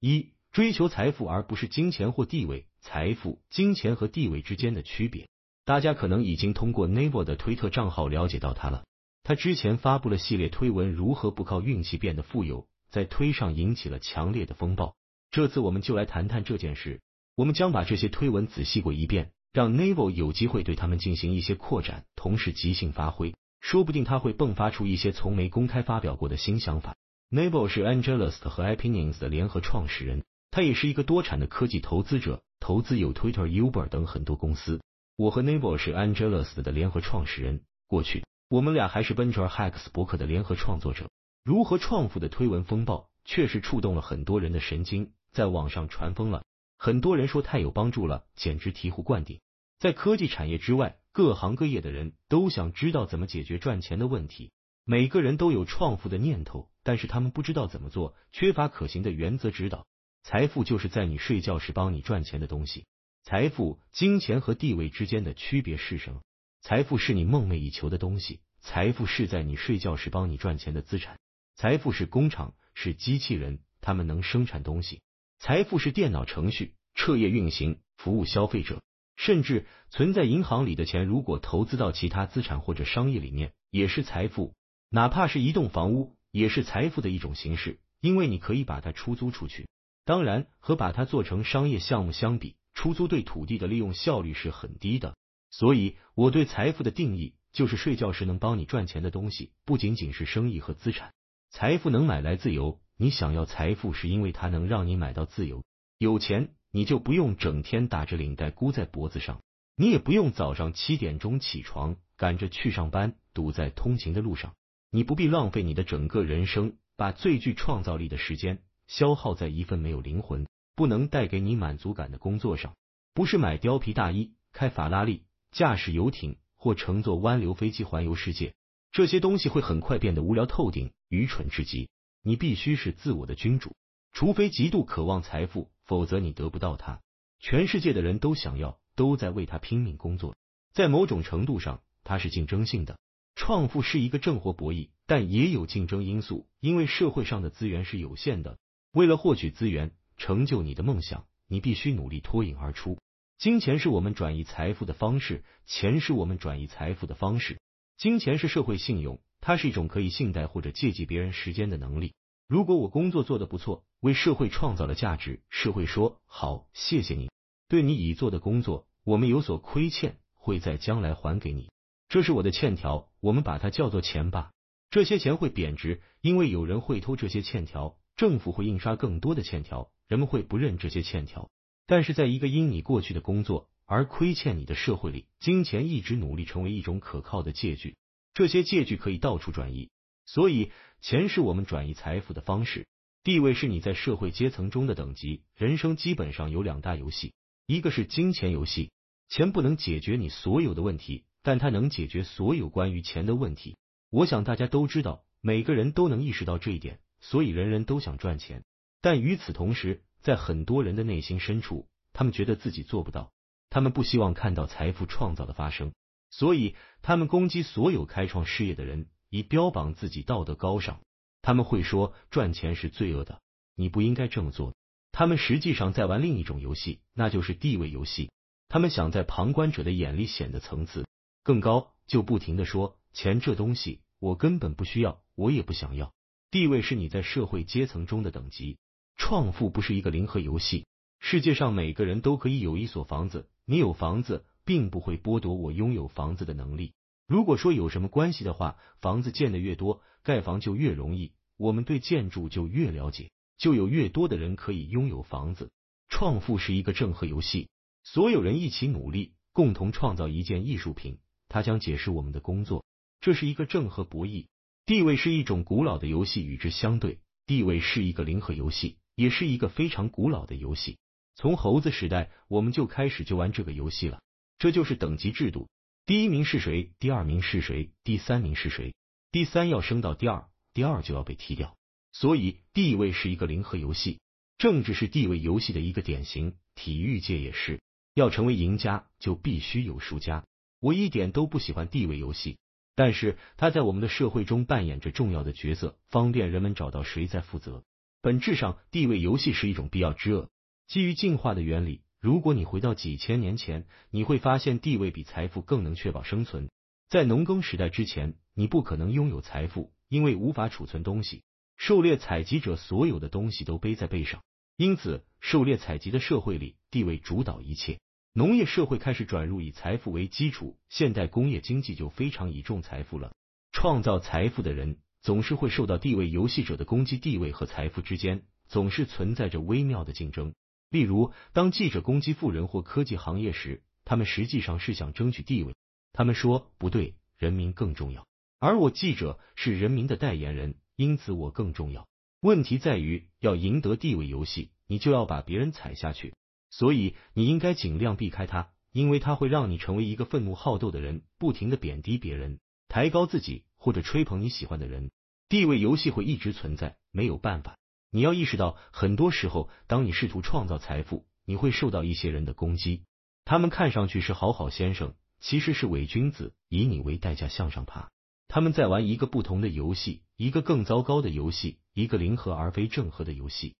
一、追求财富而不是金钱或地位。财富、金钱和地位之间的区别，大家可能已经通过 Naval 的推特账号了解到他了。他之前发布了系列推文，如何不靠运气变得富有，在推上引起了强烈的风暴。这次我们就来谈谈这件事。我们将把这些推文仔细过一遍，让 Naval 有机会对他们进行一些扩展，同时即兴发挥，说不定他会迸发出一些从没公开发表过的新想法。Naval 是 Angelus 和 Opinions 的联合创始人，他也是一个多产的科技投资者。投资有 Twitter、Uber 等很多公司。我和 Naval 是 Angelus 的联合创始人。过去，我们俩还是 Venture Hacks 博客的联合创作者。如何创富的推文风暴确实触动了很多人的神经，在网上传疯了。很多人说太有帮助了，简直醍醐灌顶。在科技产业之外，各行各业的人都想知道怎么解决赚钱的问题。每个人都有创富的念头，但是他们不知道怎么做，缺乏可行的原则指导。财富就是在你睡觉时帮你赚钱的东西。财富、金钱和地位之间的区别是什么？财富是你梦寐以求的东西，财富是在你睡觉时帮你赚钱的资产。财富是工厂，是机器人，他们能生产东西。财富是电脑程序，彻夜运行，服务消费者。甚至存在银行里的钱，如果投资到其他资产或者商业里面，也是财富。哪怕是一栋房屋，也是财富的一种形式，因为你可以把它出租出去。当然，和把它做成商业项目相比，出租对土地的利用效率是很低的。所以，我对财富的定义就是睡觉时能帮你赚钱的东西，不仅仅是生意和资产。财富能买来自由，你想要财富是因为它能让你买到自由。有钱，你就不用整天打着领带箍在脖子上，你也不用早上七点钟起床赶着去上班，堵在通勤的路上。你不必浪费你的整个人生，把最具创造力的时间。消耗在一份没有灵魂、不能带给你满足感的工作上，不是买貂皮大衣、开法拉利、驾驶游艇或乘坐湾流飞机环游世界。这些东西会很快变得无聊透顶、愚蠢至极。你必须是自我的君主，除非极度渴望财富，否则你得不到它。全世界的人都想要，都在为它拼命工作。在某种程度上，它是竞争性的。创富是一个正活博弈，但也有竞争因素，因为社会上的资源是有限的。为了获取资源，成就你的梦想，你必须努力脱颖而出。金钱是我们转移财富的方式，钱是我们转移财富的方式。金钱是社会信用，它是一种可以信贷或者借记别人时间的能力。如果我工作做得不错，为社会创造了价值，社会说好，谢谢你，对你已做的工作，我们有所亏欠，会在将来还给你。这是我的欠条，我们把它叫做钱吧。这些钱会贬值，因为有人会偷这些欠条。政府会印刷更多的欠条，人们会不认这些欠条。但是，在一个因你过去的工作而亏欠你的社会里，金钱一直努力成为一种可靠的借据。这些借据可以到处转移，所以钱是我们转移财富的方式。地位是你在社会阶层中的等级。人生基本上有两大游戏，一个是金钱游戏，钱不能解决你所有的问题，但它能解决所有关于钱的问题。我想大家都知道，每个人都能意识到这一点。所以人人都想赚钱，但与此同时，在很多人的内心深处，他们觉得自己做不到，他们不希望看到财富创造的发生，所以他们攻击所有开创事业的人，以标榜自己道德高尚。他们会说赚钱是罪恶的，你不应该这么做。他们实际上在玩另一种游戏，那就是地位游戏。他们想在旁观者的眼里显得层次更高，就不停的说钱这东西我根本不需要，我也不想要。地位是你在社会阶层中的等级，创富不是一个零和游戏。世界上每个人都可以有一所房子，你有房子，并不会剥夺我拥有房子的能力。如果说有什么关系的话，房子建的越多，盖房就越容易，我们对建筑就越了解，就有越多的人可以拥有房子。创富是一个正和游戏，所有人一起努力，共同创造一件艺术品，它将解释我们的工作。这是一个正和博弈。地位是一种古老的游戏，与之相对，地位是一个零和游戏，也是一个非常古老的游戏。从猴子时代，我们就开始就玩这个游戏了。这就是等级制度，第一名是谁，第二名是谁，第三名是谁，第三要升到第二，第二就要被踢掉。所以地位是一个零和游戏。政治是地位游戏的一个典型，体育界也是。要成为赢家，就必须有输家。我一点都不喜欢地位游戏。但是它在我们的社会中扮演着重要的角色，方便人们找到谁在负责。本质上，地位游戏是一种必要之恶。基于进化的原理，如果你回到几千年前，你会发现地位比财富更能确保生存。在农耕时代之前，你不可能拥有财富，因为无法储存东西。狩猎采集者所有的东西都背在背上，因此，狩猎采集的社会里，地位主导一切。农业社会开始转入以财富为基础，现代工业经济就非常倚重财富了。创造财富的人总是会受到地位游戏者的攻击，地位和财富之间总是存在着微妙的竞争。例如，当记者攻击富人或科技行业时，他们实际上是想争取地位。他们说不对，人民更重要，而我记者是人民的代言人。因此，我更重要。问题在于，要赢得地位游戏，你就要把别人踩下去。所以，你应该尽量避开他，因为他会让你成为一个愤怒好斗的人，不停的贬低别人，抬高自己，或者吹捧你喜欢的人。地位游戏会一直存在，没有办法。你要意识到，很多时候，当你试图创造财富，你会受到一些人的攻击。他们看上去是好好先生，其实是伪君子，以你为代价向上爬。他们在玩一个不同的游戏，一个更糟糕的游戏，一个零和而非正和的游戏。